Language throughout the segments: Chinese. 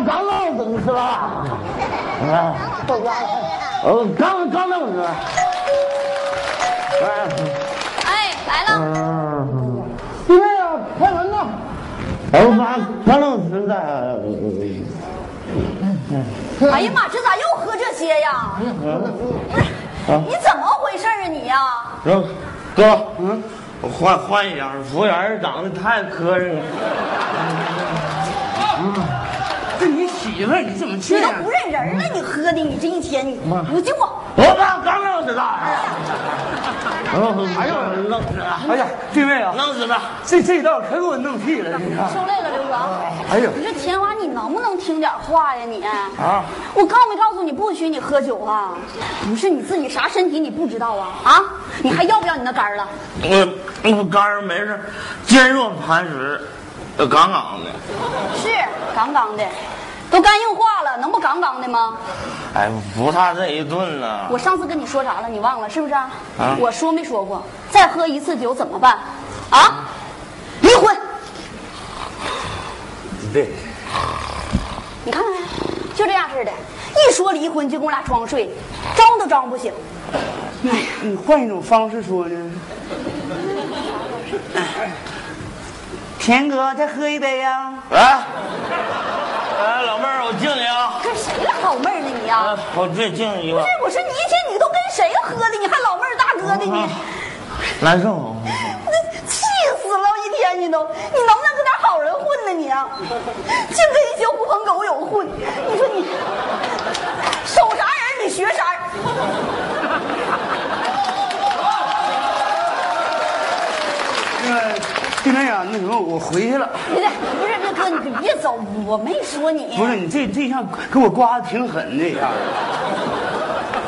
刚弄死是吧？啊，到家了。呃，刚刚弄死。哎，来了。嗯，弟妹啊，开门呐！我把刚弄死在。哎呀妈，这咋又喝这些呀？不是，你怎么回事啊你呀？哥，哥，嗯，换换一样，服务员长得太磕碜了。媳妇儿，你怎么这样你都不？认人了，你喝的你这一天你，你听我，我把刚弄死的。哎呦，弄死了！哎呀，弟妹啊，弄死了！这这道可给我弄屁了，你看。受累了，刘哥。哎呦你说田华，你能不能听点话呀你？啊，我告没告诉你不许你喝酒啊？不是你自己啥身体你不知道啊？啊，你还要不要你那肝儿了？我我肝儿没事，坚若磐石，呃杠杠的。是杠杠的，都肝硬化了，能不杠杠的吗？哎，不差这一顿了。我上次跟你说啥了？你忘了是不是？啊我说没说过？再喝一次酒怎么办？啊？离婚！对，你看看，就这样似的，一说离婚就跟我俩装睡，装都装不醒。你你换一种方式说呢？田哥，再喝一杯呀、来，来，老妹儿，我敬你啊！跟谁的好妹儿呢你呀、来我这敬你一个不是，，我说你一天你都跟谁喝的？你还老妹儿大哥的你，难受。那气死了！一天你都，你能不能跟点好人混呢你啊？净跟一些狐朋狗友混，你说你守啥人你学啥？那个弟妹啊，那什么，我回去了。哥你别走，我没说你，不是你这这下给我刮的挺狠的呀。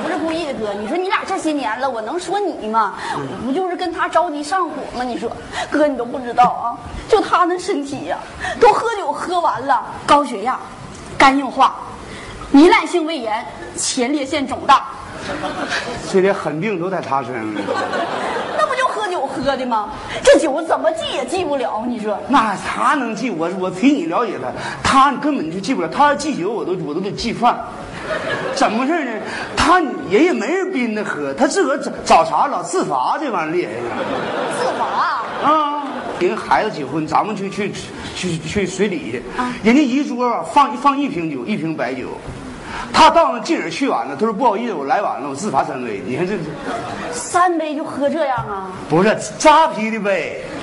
不是故意的哥。你说你俩这些年了，我能说你吗？我不就是跟他着急上火吗？你说哥你都不知道啊，就他那身体呀、都喝酒喝完了，高血压、肝硬化、糜烂性胃炎、前列腺肿大，这些狠病都在他身上喝的吗？这酒怎么记也记不了，你说。那他能记我？我凭你了解他，他根本就记不了。他要记酒，我都我都得记饭。怎么回事呢？他人也没人逼他喝，他自个儿找找茬老自罚，这玩意儿厉害自罚，啊！人孩子结婚，咱们去去去去随礼去，人家一桌啊放放一瓶酒，一瓶白酒。他到那劲儿去晚了，他说不好意思，我来晚了，我自罚三杯。你看这三杯就喝这样啊？不是扎啤的杯。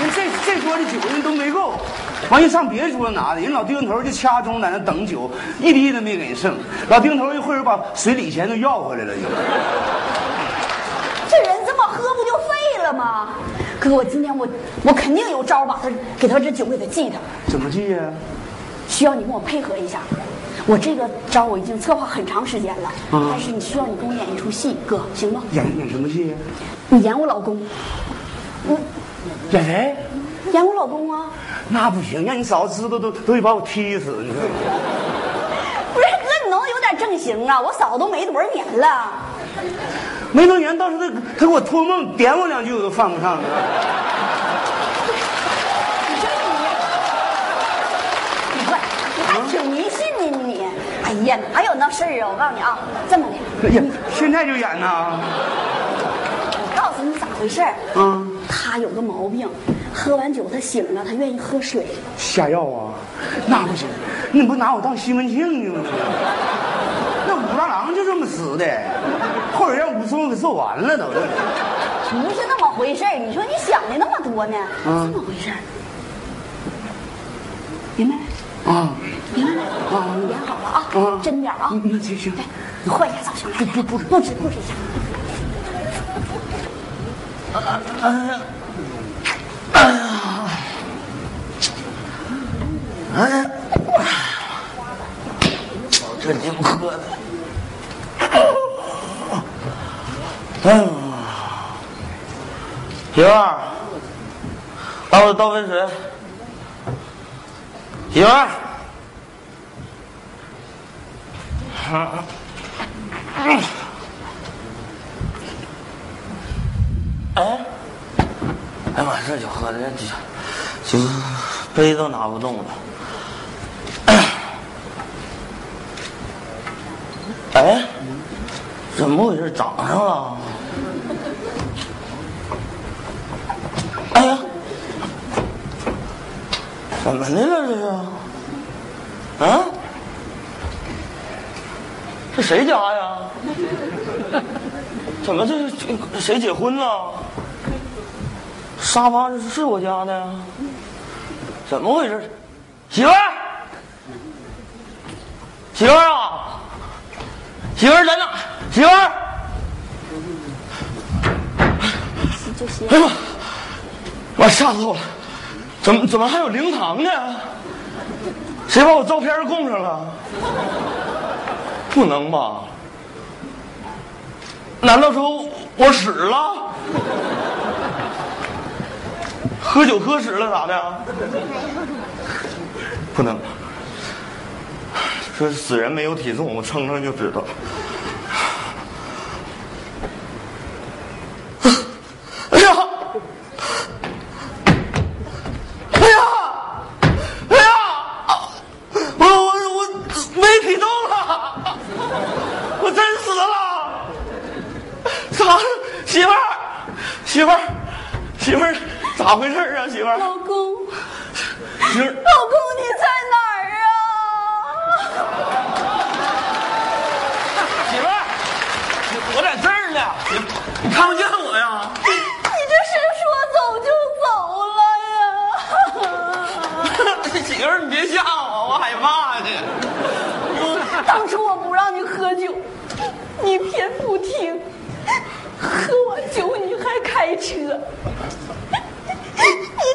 人这这桌的酒人都没够，完又上别桌拿的，人老丁头就掐钟在那等酒，一滴都没给人剩。老丁头一会儿把水礼钱都要回来了，就。这人这么喝不就废了吗？哥，我今天我我肯定有招把他给他这酒给他记他，怎么记呀、需要你跟我配合一下。我这个招我已经策划很长时间了，啊但是你需要你跟我演一出戏，哥，行吗？演演什么戏呀、你演我老公，嗯，演谁？演我老公啊？那不行，让你嫂子知道都都得把我踢死。你说，不是哥，你能有点正形啊？我嫂子都没多少年了，没多年，到时候他他给我托梦点我两句，我都犯不上。你这你，你快，你还挺迷信呢你。哎呀，哪有那事儿啊？我告诉你啊，这么的，现在就演呐？我告诉你咋回事儿。嗯，他有个毛病，喝完酒他醒了，他愿意喝水。下药啊？那不行，你不拿我当西门庆呢吗？那武大郎就这么死的，后边让武松给揍完了都。不是那么回事儿，你说你想的那么多呢？嗯这么回事儿，明白没？啊，明白没？啊，演好了啊，嗯真点儿啊！那行行来，你换一下造型，来来，布置布置布置一下。哎呀，这酒喝的，哎呀，媳妇儿，帮我倒杯水。媳妇儿，啊。哎。哎呀妈，这酒喝的这。酒，杯都拿不动了。哎。怎么回事？涨上了。哎呀。怎么的了？这是。啊。这谁家呀？怎么这这谁结婚呢？沙发是是我家的？怎么回事？媳妇儿，媳妇儿啊，媳妇儿在哪？媳妇儿，哎呀妈，我吓死我了！怎么怎么还有灵堂呢？谁把我照片供上了？不能吧？难道说我死了？喝酒喝死了咋的？不能。说死人没有体重，我称称就知道。哎呀！哎呀！哎呀！我我我没体重了，我真死了！咋？媳妇儿，媳妇儿，媳妇儿，咋回事啊？媳妇儿，老公，媳妇儿，老公你在哪儿啊？媳妇儿，我在这儿呢，你你看不见我呀？你这是说走就走了呀？媳妇儿，你别吓我，我害怕呢。当初我不让你喝酒，你偏不听，喝完酒你还开车，你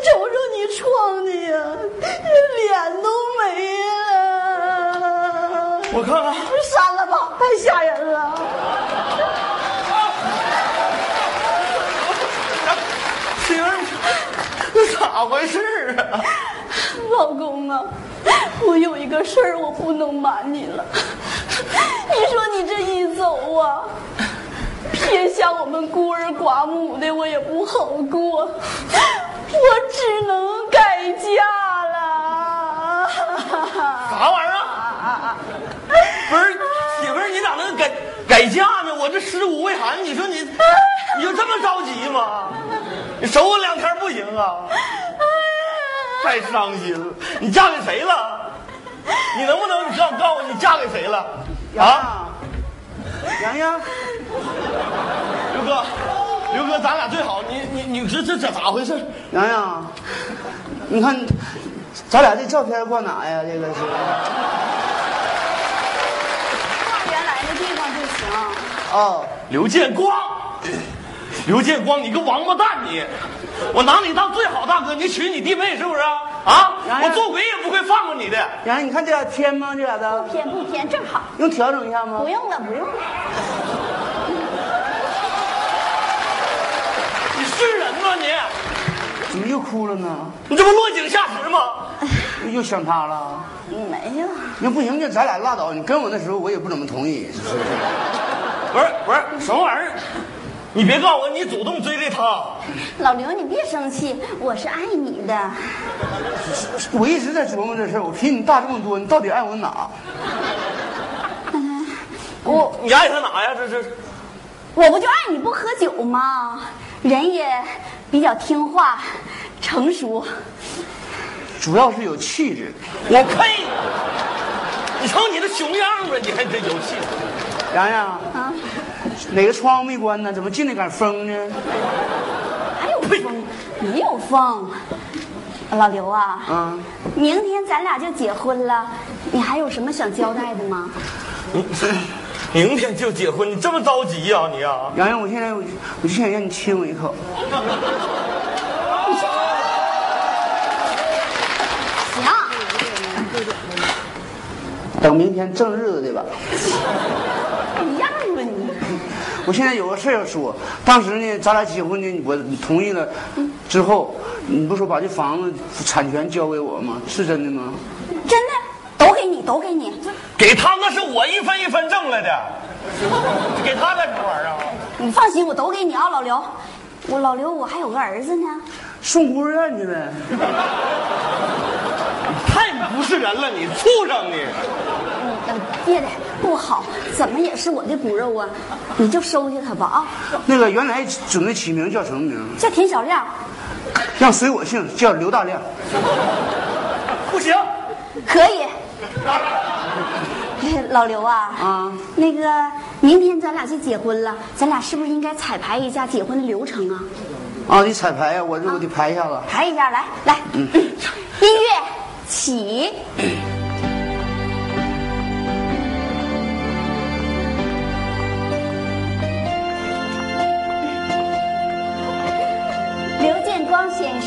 瞅瞅你撞的呀，脸都没了。我看看，删了吧，太吓人了。媳妇儿，这咋回事啊？老公啊，我有一个事儿，我不能瞒你了。你说你这一走啊，偏向我们孤儿寡母的，我也不好过，我只能改嫁了。啥玩意儿啊？不是媳妇儿，你咋能改改嫁呢？我这尸骨未寒，你说你你就这么着急吗？你守我两天不行啊？太伤心了！你嫁给谁了？你能不能告告诉我你嫁给谁了？啊，洋洋，刘哥，刘哥，咱俩最好，你你你这这这咋回事？洋洋，你看，咱俩这照片挂哪呀？这个是。放原来的地方就行。哦，刘建光，刘建光，你个王八蛋你！我拿你当最好大哥，你娶你弟妹是不是啊？啊！我做鬼也不会放过你的。洋洋，你看这俩偏吗？这俩的偏不偏正好，用调整一下吗不？用了，不用了。你是人吗你？怎么又哭了呢？你这不落井下石吗？又想他了？没有，那不行，就咱俩拉倒。你跟我那时候，我也不怎么同意，是不是？不是不是，什么玩意儿？你别告诉我你主动追的他。老刘你别生气，我是爱你的。我一直在琢磨这事儿。我比你大这么多，你到底爱我哪？我你爱他哪呀？这是我不就爱你不喝酒吗？人也比较听话、成熟。主要是有气质。我呸！你瞅你这熊样吧，你还真有气。洋洋，啊，哪个窗户没关呢？怎么进来杆风呢？哪有风？没有风。老刘啊，啊，明天咱俩就结婚了，你还有什么想交代的吗？明天就结婚，你这么着急呀、你啊？洋洋，我现在我我就想让你亲我一口。行，等明天正日子的吧。一样吧你。我现在有个事儿要说，当时呢，咱俩结婚呢，我同意了，之后你不说把这房子产权交给我吗？是真的吗？真的，都给你，都给你。给他那是我一分一分挣来的，给他干什么玩意儿啊？你放心，我都给你啊，老刘。我老刘，我还有个儿子呢。送孤儿院去呗。太不是人了，你畜生你！别的不好，怎么也是我的骨肉啊，你就收下他吧啊。那个原来准备起名叫什么名？叫田小亮，让随我姓，叫刘大亮。不行，可以。老刘啊，啊，那个明天咱俩就结婚了，咱俩是不是应该彩排一下结婚的流程啊？啊，你彩排呀，我这我得排一下子。排一下，来来，音乐起。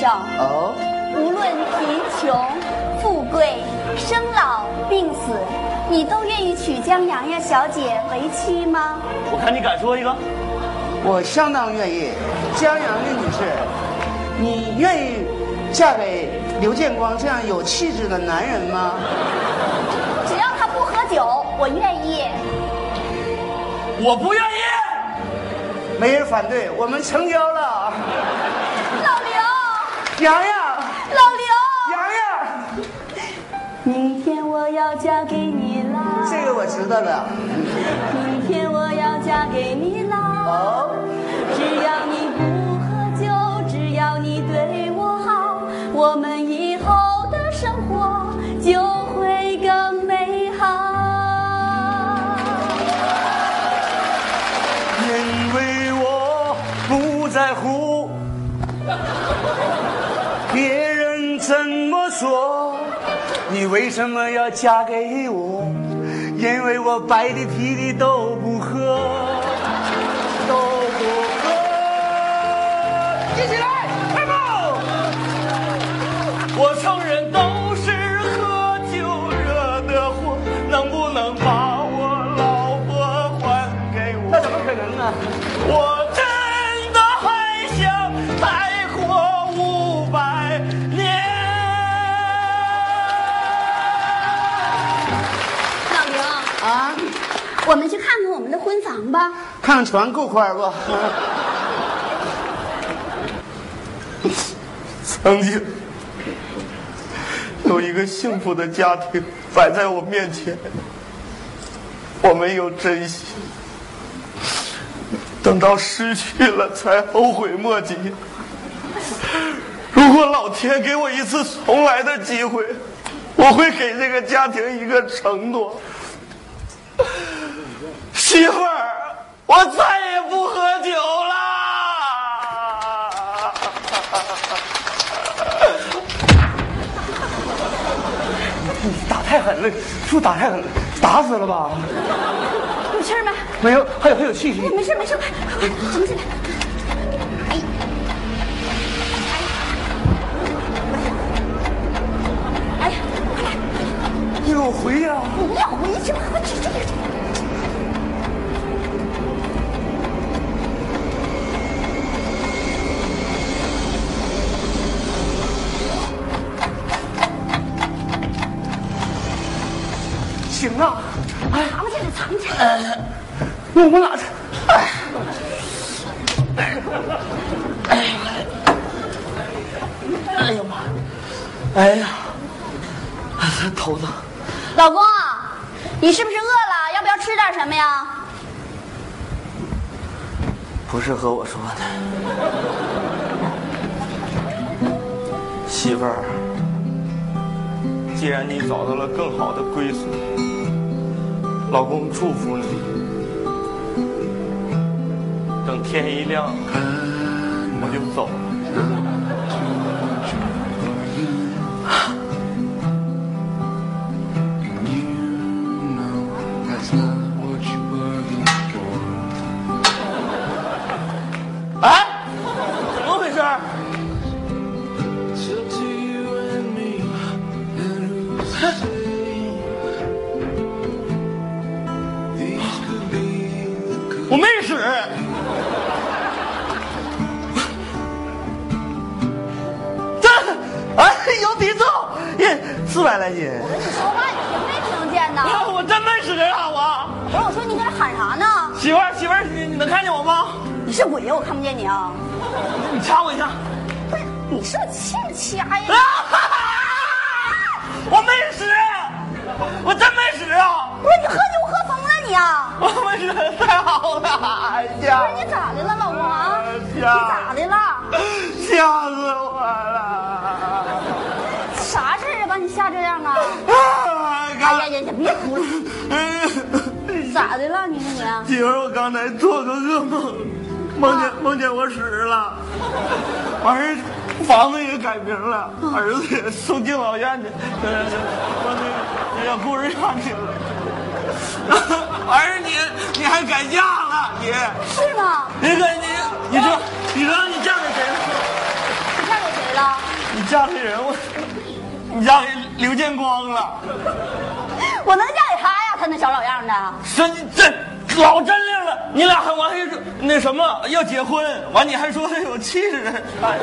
哦，无论贫穷、富贵、生老病死，你都愿意娶江洋洋小姐为妻吗？我看你敢说一个。我相当愿意。江洋洋女士，你愿意嫁给刘建光这样有气质的男人吗？只要他不喝酒，我愿意。我不愿意。没人反对，我们成交了。洋洋，老刘，洋洋，明天我要嫁给你啦！这个我知道了。明天我要嫁给你啦！哦，只要你为什么要嫁给我？因为我白的啤的都不喝，啊，我们去看看我们的婚房吧。看看船够宽不？曾经有一个幸福的家庭摆在我面前，我没有珍惜，等到失去了才后悔莫及。如果老天给我一次重来的机会，我会给这个家庭一个承诺：媳妇儿，我再也不喝酒啦。打太狠了，是不是打太狠了？打死了吧？有气儿没？没有，还有还有气息。没事没事，快快整起来。哎，哎呀，快来！哎呦，回呀！不要回去吧，快去去去去。来，藏起来。我们哪去？哎呀妈！哎呀，头疼。老公，你是不是饿了？要不要吃点什么呀？不是和我说的，媳妇儿。既然你找到了更好的归宿，老公祝福你。等天一亮，我就走了。我跟你说话，你听没听见呢？啊我真没使啊！我不是，我说你搁这喊啥呢？媳妇儿，媳妇儿，你你能看见我吗？你是鬼呀？我看不见你啊！你掐我一下。不是，你是不是欠掐呀？啊！媳妇儿，我刚才做个噩梦，梦见梦见我死了，完事儿房子也改名了，儿子也送敬老院去，呃，往那个孤儿院去了。完事儿你你还改嫁了，你是吗？那个你，你说，你说你嫁给谁了？你嫁给谁了？你嫁给人我，你嫁给刘建光了。我能嫁给他呀？他那小老样的。这这老真灵了，你俩还完还说那什么要结婚，完你还说他有气质，哎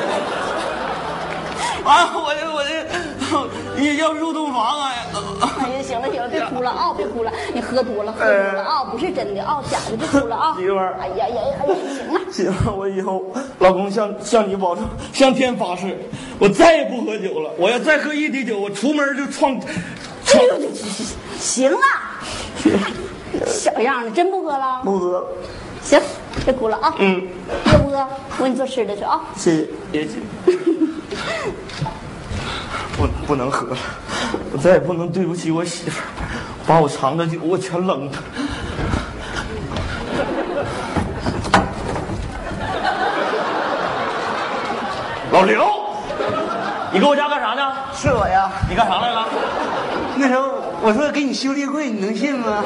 完我这我这你要入洞房啊，哎呀，行了行了，别哭了啊、别哭了，你喝多了喝多了啊、不是真的啊、假的，别哭了啊、媳妇儿。哎呀呀呀，哎呀，行了。媳妇儿，我以后老公向向你保证，向天发誓，我再也不喝酒了。我要再喝一滴酒，我出门就撞行了，小样的，真不喝了？不喝。行，别哭了啊。嗯，饿不喝？我给你做吃的去啊。谢谢，别谢。不不能喝了，我再也不能对不起我媳妇儿，把我藏的酒我全扔了。老刘，你搁我家干啥呢？是我呀。你干啥来了？那时候我说给你修立柜，你能信吗？